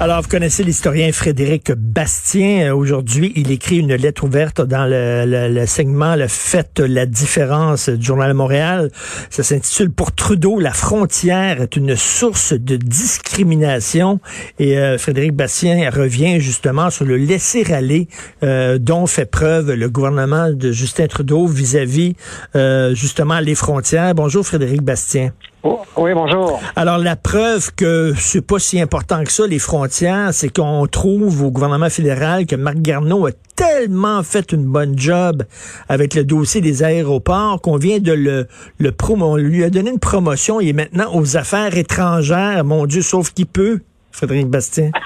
Alors, vous connaissez l'historien Frédéric Bastien. Euh, Aujourd'hui, il écrit une lettre ouverte dans le, le- le segment Le fait la différence du Journal de Montréal. Ça s'intitule Pour Trudeau, la frontière est une source de discrimination. Et euh, Frédéric Bastien revient justement sur le laisser-aller euh, dont fait preuve le gouvernement de Justin Trudeau vis-à-vis euh, justement les frontières. Bonjour Frédéric Bastien. Oh, oui, bonjour. Alors, la preuve que c'est pas si important que ça, les frontières, c'est qu'on trouve au gouvernement fédéral que Marc Garneau a tellement fait une bonne job avec le dossier des aéroports qu'on vient de le, le promo, on lui a donné une promotion. Il est maintenant aux affaires étrangères. Mon Dieu, sauf qu'il peut, Frédéric Bastien.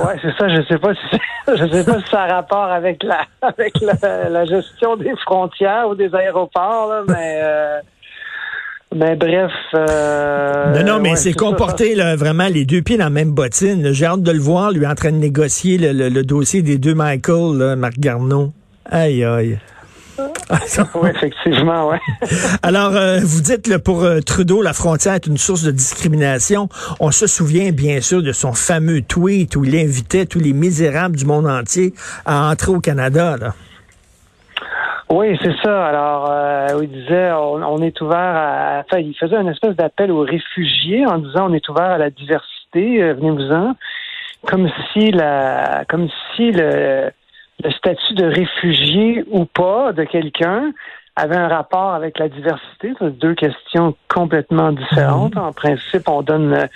Ouais, c'est ça. Je sais pas si c'est- je sais pas si ça a rapport avec la avec la, la gestion des frontières ou des aéroports, là, mais euh, mais bref. euh, non, non, mais ouais, c'est ça. comporté là, vraiment les deux pieds dans la même bottine. J'ai hâte de le voir, lui en train de négocier le, le- le dossier des deux Michael, là, Marc Garneau. Aïe, aïe. Oui, effectivement, ouais. Alors, euh, vous dites là, pour euh, Trudeau, la frontière est une source de discrimination. On se souvient bien sûr de son fameux tweet où il invitait tous les misérables du monde entier à entrer au Canada. Là. Oui, c'est ça. Alors, euh, il disait, on, on est ouvert à. Enfin, il faisait une espèce d'appel aux réfugiés en disant, on est ouvert à la diversité. euh, Venez-vous-en. Comme si la, comme si le, le statut de réfugié ou pas de quelqu'un avait un rapport avec la diversité. C'est deux questions complètement différentes. En principe, on donne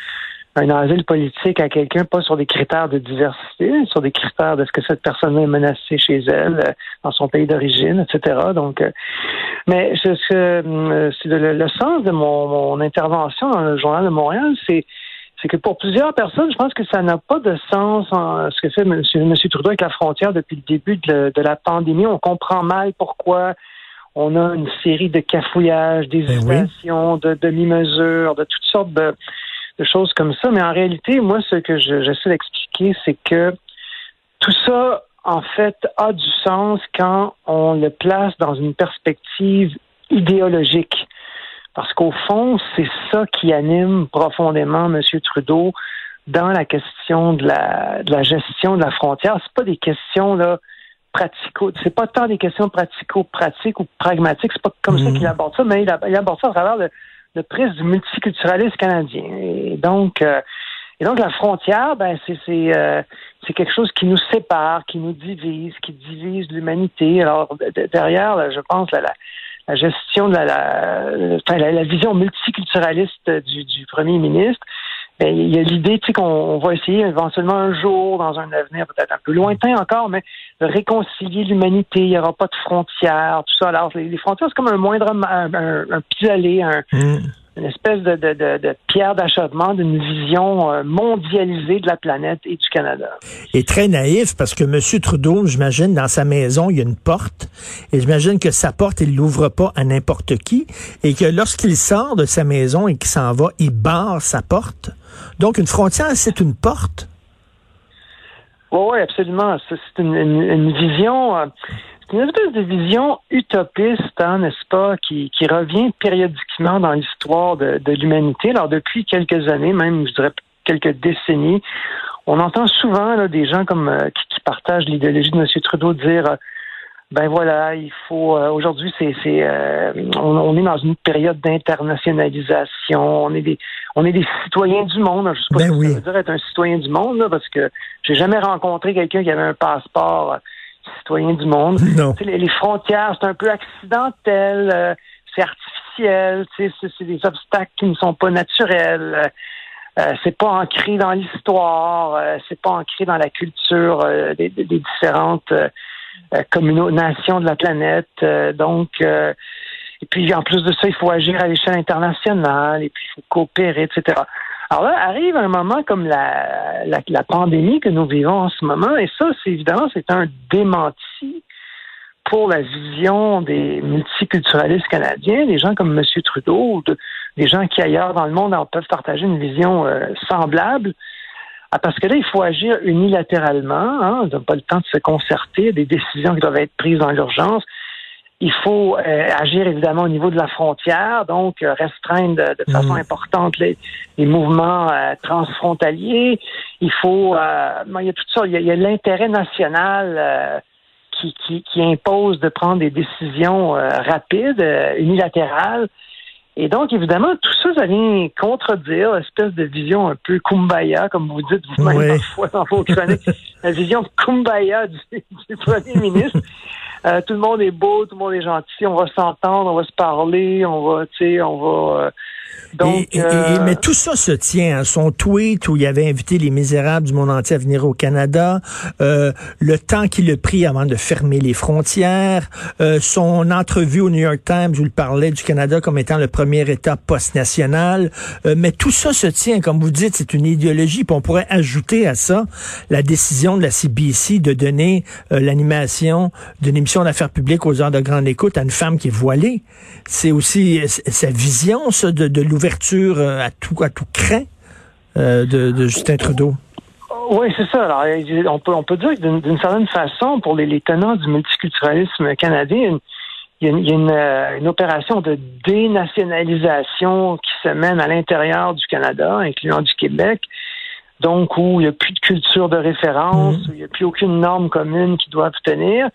un asile politique à quelqu'un pas sur des critères de diversité, sur des critères de ce que cette personne est menacée chez elle, euh, dans son pays d'origine, etc. Donc, euh, mais euh, c'est le, le sens de mon, mon intervention dans le journal de Montréal, c'est c'est que pour plusieurs personnes, je pense que ça n'a pas de sens en ce que fait M. Monsieur Trudeau avec la frontière depuis le début de, de la pandémie. On comprend mal pourquoi on a une série de cafouillages, d'hésitations, de demi-mesures, de toutes sortes de choses comme ça. Mais en réalité, moi, ce que je- j'essaie d'expliquer, c'est que tout ça, en fait, a du sens quand on le place dans une perspective idéologique. Parce qu'au fond, c'est ça qui anime profondément M. Trudeau dans la question de la, de la gestion de la frontière. C'est pas des questions là pratico, c'est pas tant des questions pratico-pratiques ou pragmatiques. C'est pas comme ça Mhm. qu'il aborde ça, mais il aborde ça à travers le, le prisme du multiculturalisme canadien. Et donc, euh, et donc la frontière, ben c'est euh, quelque chose qui nous sépare, qui nous divise, qui divise l'humanité. Alors de- de- derrière, là, je pense la, la, la gestion de la, enfin, la, la vision multiculturaliste du, du premier ministre. Ben, il y a l'idée tu sais, qu'on on va essayer éventuellement un jour, dans un avenir peut-être un peu lointain encore, mais de réconcilier l'humanité. Il n'y aura pas de frontières, tout ça. Alors, les, frontières, c'est comme un moindre un, un, un pis-aller, un, Hmm. Une espèce de, de, de, de pierre d'achoppement d'une vision euh, mondialisée de la planète et du Canada. Et très naïf parce que M. Trudeau, j'imagine, dans sa maison, il y a une porte. Et j'imagine que sa porte, il l'ouvre pas à n'importe qui. Et que lorsqu'il sort de sa maison et qu'il s'en va, il barre sa porte. Donc, une frontière, c'est une porte. Oui, oui, absolument. C'est une, une, une vision, euh, une espèce de vision utopiste, hein, n'est-ce pas, qui, qui revient périodiquement dans l'histoire de, de l'humanité. Alors, depuis quelques années, même, je dirais quelques décennies, on entend souvent là, des gens comme euh, qui, qui partagent l'idéologie de M. Trudeau dire euh, ben voilà, il faut euh, aujourd'hui c'est c'est euh, on, on est dans une période d'internationalisation, on est des on est des citoyens du monde. Je sais pas Ben ce que oui. ça veut dire être un citoyen du monde là, parce que j'ai jamais rencontré quelqu'un qui avait un passeport euh, citoyen du monde. Non. Les, les frontières, c'est un peu accidentel, euh, c'est artificiel, c'est, des obstacles qui ne sont pas naturels. euh, c'est pas ancré dans l'histoire, euh, c'est pas ancré dans la culture euh, des, des- des différentes euh, euh, communautés, nations de la planète. euh, donc, euh, et puis en plus de ça, il faut agir à l'échelle internationale, et puis il faut coopérer, etc. Alors là, arrive un moment comme la, la, la pandémie que nous vivons en ce moment, et ça, c'est évidemment, c'est un démenti pour la vision des multiculturalistes canadiens, des gens comme M. Trudeau, des gens qui ailleurs dans le monde en peuvent partager une vision euh, semblable. Ah, parce que là, il faut agir unilatéralement. Hein, on n'a pas le temps de se concerter. Des décisions qui doivent être prises dans l'urgence. Il faut euh, agir évidemment au niveau de la frontière, donc euh, restreindre de, façon mm. importante les, mouvements euh, transfrontaliers. Il faut, il y a tout ça. Il y a, l'intérêt national qui, qui, qui, impose de prendre des décisions rapides, unilatérales. Et donc, évidemment, tout ça, ça vient contredire l'espèce de vision un peu kumbaya, comme vous dites vous-même parfois dans vos chroniques, la vision kumbaya du, du premier ministre. Euh, tout le monde est beau, tout le monde est gentil, on va s'entendre, on va se parler, on va, tu sais, on va. Euh, donc, euh, mais tout ça se tient. à Son tweet où il avait invité les misérables du monde entier à venir au Canada, le temps qu'il a pris avant de fermer les frontières, son entrevue au New York Times où il parlait du Canada comme étant le premier État post-national. mais tout ça se tient, comme vous dites, c'est une idéologie. Puis on pourrait ajouter à ça la décision de la CBC de donner l'animation d'une émission d'affaires publiques aux heures de grande écoute à une femme qui est voilée. C'est aussi sa vision, ça, de, l'ouverture euh, à tout, à tout craint euh, de, Justin Trudeau? Oui, c'est ça. Alors, on peut, on peut dire que d'une certaine façon, pour les, tenants du multiculturalisme canadien, il y a, une, euh, une, opération de dénationalisation qui se mène à l'intérieur du Canada, incluant du Québec, donc où il n'y a plus de culture de référence, mmh. où il n'y a plus aucune norme commune qui doit tenir.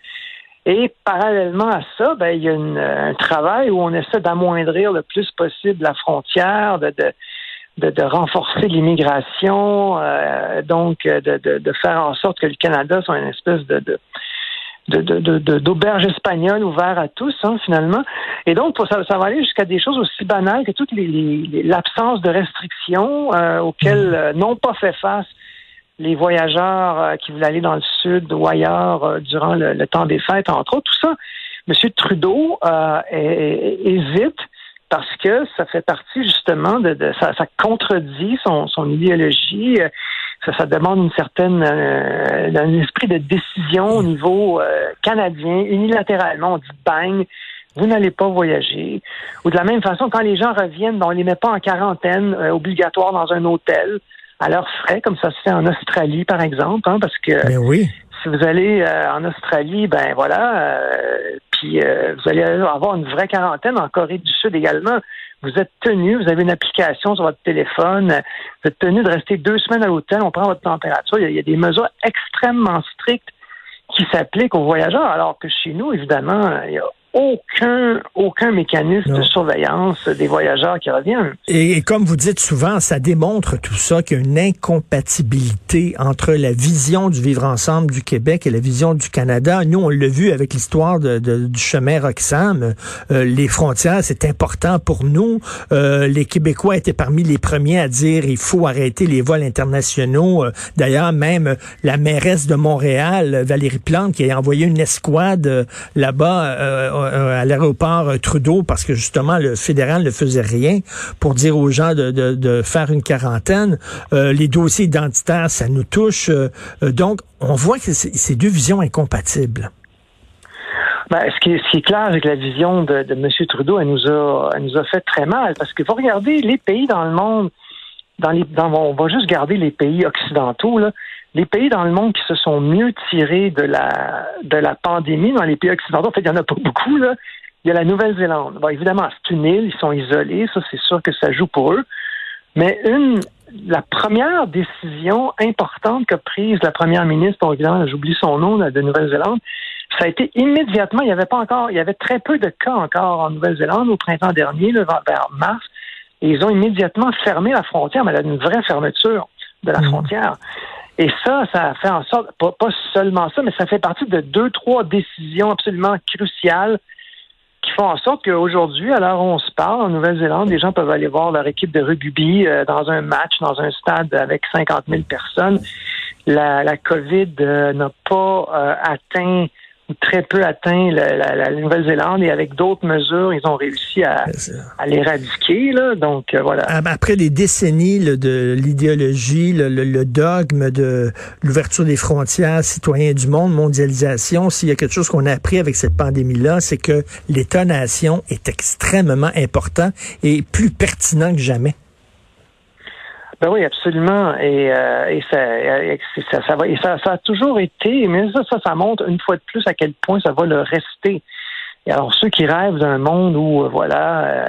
Et parallèlement à ça, ben, il y a un travail où on essaie d'amoindrir le plus possible la frontière, de, de, de, renforcer l'immigration, euh, donc de, de, faire en sorte que le Canada soit une espèce de, de d'auberge espagnole ouverte à tous, hein, finalement. Et donc, ça, ça va aller jusqu'à des choses aussi banales que toute l'absence de restrictions euh, auxquelles euh, n'ont pas fait face les voyageurs euh, qui voulaient aller dans le sud ou ailleurs euh, durant le, temps des fêtes, entre autres, tout ça. M. Trudeau euh, hésite parce que ça fait partie justement de, ça, ça, contredit son, son idéologie. Ça, ça demande une certaine un esprit de décision au niveau canadien, unilatéralement. On dit bang, vous n'allez pas voyager. Ou de la même façon, quand les gens reviennent, ben, on les met pas en quarantaine obligatoire dans un hôtel à leurs frais, comme ça se fait en Australie, par exemple, hein, parce que ben oui. si vous allez euh, en Australie, ben voilà, euh, puis euh, vous allez avoir une vraie quarantaine en Corée du Sud également. Vous êtes tenu, vous avez une application sur votre téléphone, vous êtes tenu de rester deux semaines à l'hôtel, on prend votre température. Il y, a, des mesures extrêmement strictes qui s'appliquent aux voyageurs, alors que chez nous, évidemment, il y a aucun, aucun mécanisme de surveillance des voyageurs qui reviennent. Et, comme vous dites souvent, ça démontre tout ça qu'il y a une incompatibilité entre la vision du vivre ensemble du Québec et la vision du Canada. Nous, on l'a vu avec l'histoire de, du chemin Roxham. Euh, les frontières, c'est important pour nous. Euh, les Québécois étaient parmi les premiers à dire il faut arrêter les vols internationaux. Euh, d'ailleurs, même la mairesse de Montréal, Valérie Plante, qui a envoyé une escouade là-bas à l'aéroport euh, Trudeau parce que justement le fédéral ne faisait rien pour dire aux gens de, faire une quarantaine. Euh, les dossiers identitaires, ça nous touche. donc, on voit que c'est deux visions incompatibles. Ben, ce, qui est, clair avec la vision de, M. Trudeau, elle nous, a, nous a fait très mal parce que vous regardez les pays dans le monde, dans les, dans, on va juste garder les pays occidentaux, là, les pays dans le monde qui se sont mieux tirés de la, de la pandémie, dans les pays occidentaux, en fait, il n'y en a pas beaucoup, là. Il y a la Nouvelle-Zélande. Bon, évidemment, c'est une île, ils sont isolés, ça, c'est sûr que ça joue pour eux. Mais une, la première décision importante qu'a prise la première ministre, exemple, j'oublie son nom, de Nouvelle-Zélande, ça a été immédiatement, il n'y avait pas encore, il y avait très peu de cas encore en Nouvelle-Zélande au printemps dernier, le vers mars, et ils ont immédiatement fermé la frontière, mais elle a une vraie fermeture de la mmh. frontière. Et ça, ça fait en sorte, pas, seulement ça, mais ça fait partie de deux, trois décisions absolument cruciales qui font en sorte qu'aujourd'hui, alors on se parle en Nouvelle-Zélande, les gens peuvent aller voir leur équipe de rugby euh, dans un match, dans un stade avec 50 000 personnes. La, la COVID euh, n'a pas euh, atteint très peu atteint la, Nouvelle-Zélande et avec d'autres mesures, ils ont réussi à, l'éradiquer. Donc euh, voilà. Après des décennies de l'idéologie, le, dogme de l'ouverture des frontières, citoyens du monde, mondialisation, s'il y a quelque chose qu'on a appris avec cette pandémie-là, c'est que l'État-nation est extrêmement important et plus pertinent que jamais. Ben oui, absolument. Et, euh, et, ça, ça, va, et ça, ça a toujours été, mais ça, ça, ça montre une fois de plus à quel point ça va le rester. Et alors, ceux qui rêvent d'un monde où, euh, voilà, euh,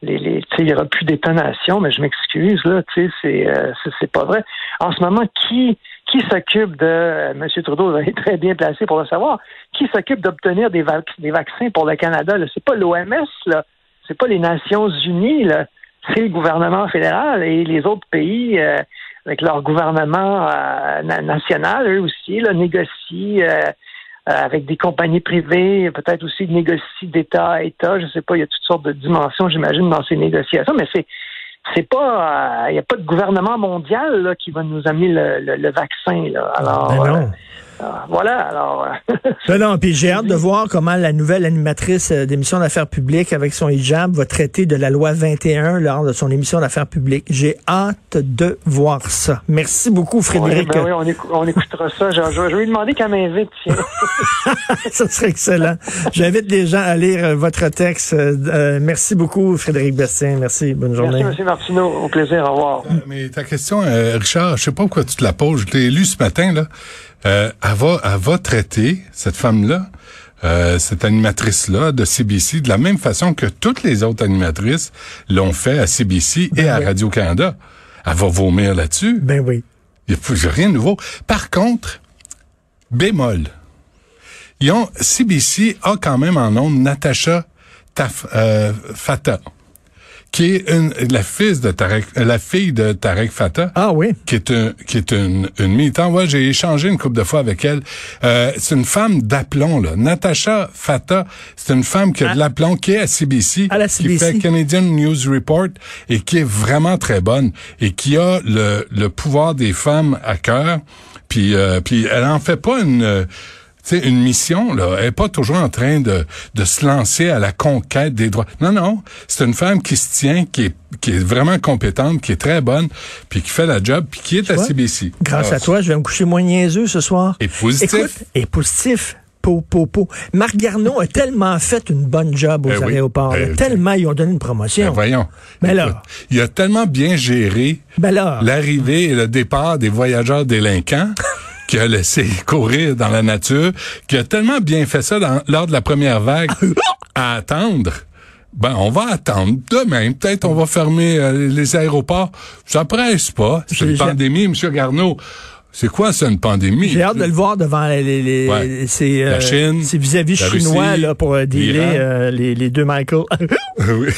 les, les, il n'y aura plus d'étonnation, mais je m'excuse, là, tu sais, c'est, euh, c'est pas vrai. En ce moment, qui, qui s'occupe de, euh, M. Trudeau est très bien placé pour le savoir, qui s'occupe d'obtenir des, des vaccins pour le Canada? C'est pas l'OMS, là. C'est pas les Nations Unies, là. C'est le gouvernement fédéral et les autres pays, euh, avec leur gouvernement euh, national, eux aussi, là, négocient euh, avec des compagnies privées, peut-être aussi négocient d'État à État. Je sais pas, il y a toutes sortes de dimensions, j'imagine, dans ces négociations, mais c'est c'est pas, il n'y a pas de gouvernement mondial là, qui va nous amener le, le, le vaccin. Là. Alors, ben non. Euh, voilà, alors. ben non, puis j'ai hâte de voir comment la nouvelle animatrice euh, d'émission d'affaires publiques avec son hijab va traiter de la loi 21 lors de son émission d'affaires publiques. J'ai hâte de voir ça. Merci beaucoup, Frédéric. Oui, ben oui on, écoutera ça. Je, je, vais lui demander qu'elle m'invite. ça serait excellent. J'invite les gens à lire euh, votre texte. Euh, merci beaucoup, Frédéric Bastien. Merci. Bonne journée. Merci, M. Martineau. Au plaisir. Au revoir. mais ta question, Richard, je sais pas pourquoi tu te la poses. Je l'ai lu ce matin, là. Euh, elle, va, elle va traiter cette femme-là, euh, cette animatrice-là de CBC, de la même façon que toutes les autres animatrices l'ont fait à CBC et à Radio-Canada. Elle va vomir là-dessus. Ben oui. Il n'y a, rien de nouveau. Par contre, bémol. Ils ont, CBC a quand même en nom Natacha Taf, euh, Fata qui est une, la fille de Tarek, la fille de Tarek Fatah. Ah oui. Qui est un, qui est une, une militante. Ouais, j'ai échangé une couple de fois avec elle. Euh, c'est une femme d'aplomb, là. Natacha Fatah, c'est une femme qui a de ah. l'aplomb, qui est à CBC, à la CBC, qui fait Canadian News Report et qui est vraiment très bonne et qui a le, le pouvoir des femmes à cœur. Puis, euh, puis elle en fait pas une c'est une mission, là, elle est pas toujours en train de, de se lancer à la conquête des droits. Non, non, c'est une femme qui se tient, qui est, qui est vraiment compétente, qui est très bonne, puis qui fait la job, puis qui est à CBC. Grâce à toi, je vais me coucher moins niaiseux ce soir. Et positif. Écoute, et positif. Po, po, po. Marc Garneau a tellement fait une bonne job aux ben aéroports. Ben, tellement ils ont donné une promotion. Ben voyons. Mais là, il a tellement bien géré l'arrivée et le départ des voyageurs délinquants. qui a laissé courir dans la nature, qui a tellement bien fait ça dans, lors de la première vague, à attendre. Ben, on va attendre. Demain, peut-être on va fermer euh, les aéroports. Ça presse pas. C'est une pandémie, M. Garneau. C'est quoi ça, une pandémie? J'ai hâte de le voir devant les, les, ouais. ces, la Chine, vis-à-vis chinois là, pour euh, dealer euh, les, les, deux Michael. oui.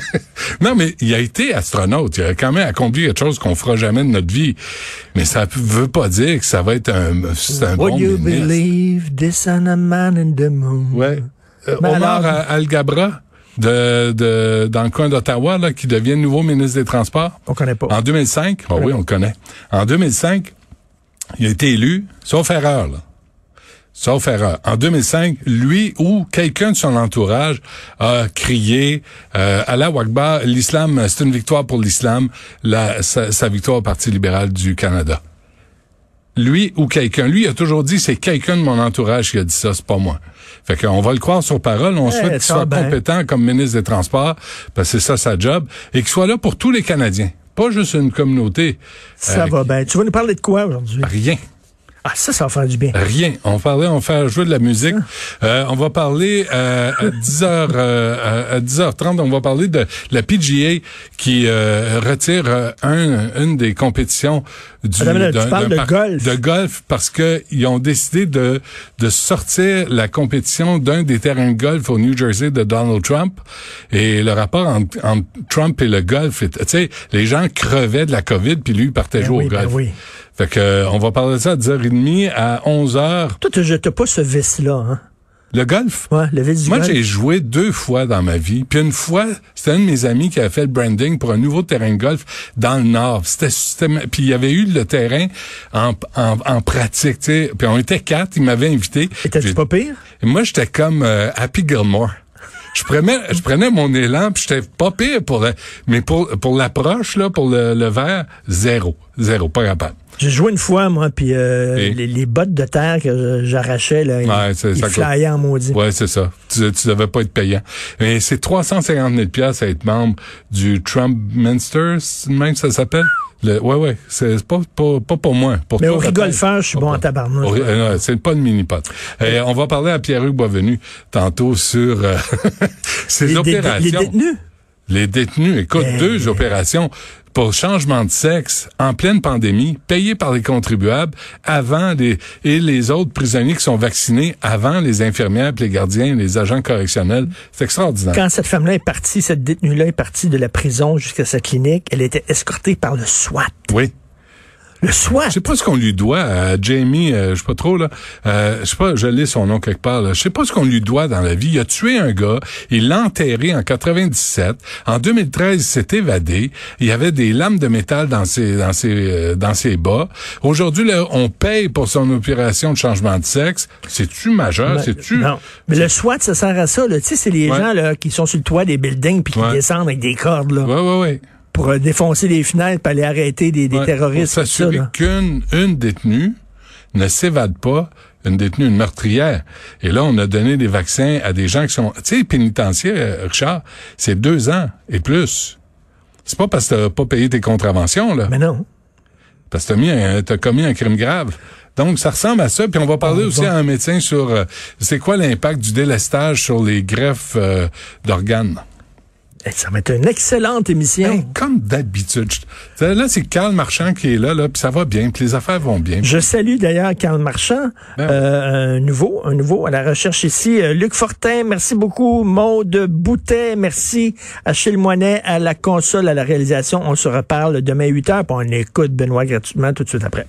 non, mais il a été astronaute. Il a quand même accompli quelque chose qu'on fera jamais de notre vie. Mais ça veut pas dire que ça va être un, un Would bon you ministre. believe this and a man in the moon? Ouais. Euh, Omar alors... Algabra. De, de, dans le coin d'Ottawa, là, qui devient nouveau ministre des Transports. On connaît pas. En 2005, oh, oui, on le connaît. En 2005, il a été élu, sauf erreur, là. Sauf erreur. En 2005, lui ou quelqu'un de son entourage a crié euh, Allah Wakbar, l'islam, c'est une victoire pour l'islam, sa, sa victoire au Parti libéral du Canada. Lui ou quelqu'un. Lui a toujours dit c'est quelqu'un de mon entourage qui a dit ça, c'est pas moi. Fait qu'on va le croire sur parole, on souhaite qu'il soit compétent comme ministre des Transports, parce que c'est ça sa job, et qu'il soit là pour tous les Canadiens pas juste une communauté. Ça va bien. Tu vas nous parler de quoi aujourd'hui? Rien. Ah, ça, ça va faire du bien. Rien. On parlait, on va faire jouer de la musique. Ah. Euh, on va parler euh, à 10h, euh, à 10h30, on va parler de la PGA qui euh, retire euh, un, une des compétitions du tu parles de golf. De golf parce que ils ont décidé de de sortir la compétition d'un des terrains de golf au New Jersey de Donald Trump et le rapport entre, entre Trump et le golf, tu sais, les gens crevaient de la Covid puis lui partait ben jouer au ben golf. oui. Fait que, euh, on va parler de ça à 10h30 à 11h. Toi, tu jettes pas ce vice-là, hein? Le golf? Ouais, le du Moi, golf. j'ai joué deux fois dans ma vie. Puis une fois, c'était un de mes amis qui avait fait le branding pour un nouveau terrain de golf dans le Nord. C'était, puis il y avait eu le terrain en, en, en pratique, tu sais. Puis on était quatre, il m'avait invité. Étais-tu pas pire? Et moi, j'étais comme euh, Happy Gilmore. Je prenais, je prenais mon élan, puis j'étais pas pire pour le, mais pour pour l'approche là, pour le, le verre, zéro, zéro, pas capable. J'ai joué une fois, moi, puis euh, les, les, bottes de terre que j'arrachais, là, ouais, ils, ils flyaient en maudit. Ouais, c'est ça. Tu, tu devais pas être payant. Mais c'est 350 000 pièces à être membre du Trump Minster, même ça s'appelle? Le, ouais, ouais, c'est pas, pas, pas pour moi. Pour Mais au rigolfeur, je suis bon en ri- euh, c'est pas le mini-pot. Euh, on va parler à Pierre-Hugues Boisvenu tantôt sur euh, ces Les, dé- opérations. les détenus? Les détenus, écoute, deux opérations pour changement de sexe en pleine pandémie, payées par les contribuables avant les et les autres prisonniers qui sont vaccinés avant les infirmières, les gardiens, les agents correctionnels. C'est extraordinaire. Quand cette femme-là est partie, cette détenue-là est partie de la prison jusqu'à sa clinique, elle était escortée par le SWAT. Oui. Le SWAT! Je sais pas ce qu'on lui doit à Jamie, euh, je sais pas trop là. Euh, je sais pas, je lis son nom quelque part. Là. Je sais pas ce qu'on lui doit dans la vie. Il a tué un gars, il l'a enterré en 97. En 2013, il s'est évadé. Il y avait des lames de métal dans ses dans ses euh, dans ses bas. Aujourd'hui, on paye pour son opération de changement de sexe. C'est-tu majeur? Ben, C'est-tu Non. Mais le SWAT, ça sert à ça. là. Tu sais, c'est les Ouais. gens là, qui sont sur le toit des buildings puis qui Ouais. descendent avec des cordes là, Ouais, ouais, ouais. Pour euh, défoncer les fenêtres puis aller arrêter des, des Ouais, terroristes. Pour s'assurer qu'une une détenue ne s'évade pas, une détenue, une meurtrière. Et là, on a donné des vaccins à des gens qui sont... Tu sais, pénitentiaire, euh, Richard, c'est deux ans et plus. C'est pas parce que t'as pas payé tes contraventions, là. Mais non. Parce que t'as mis un- t'as commis un crime grave. Donc, ça ressemble à ça. Puis on va parler Ah, aussi bon. à un médecin sur... euh, c'est quoi l'impact du délestage sur les greffes euh, d'organes? Eh, Ça va être une excellente émission. Ben, comme d'habitude. Là, c'est Carl Marchand qui est là, là, puis ça va bien, puis les affaires vont bien. Je salue d'ailleurs Karl Marchand, Ben euh, un nouveau, un nouveau à la recherche ici. Euh, Luc Fortin, merci beaucoup. Maude Boutet, merci. Achille Moinet à la console, à la réalisation. On se reparle demain 8 heures, puis on écoute Benoît gratuitement tout de suite après.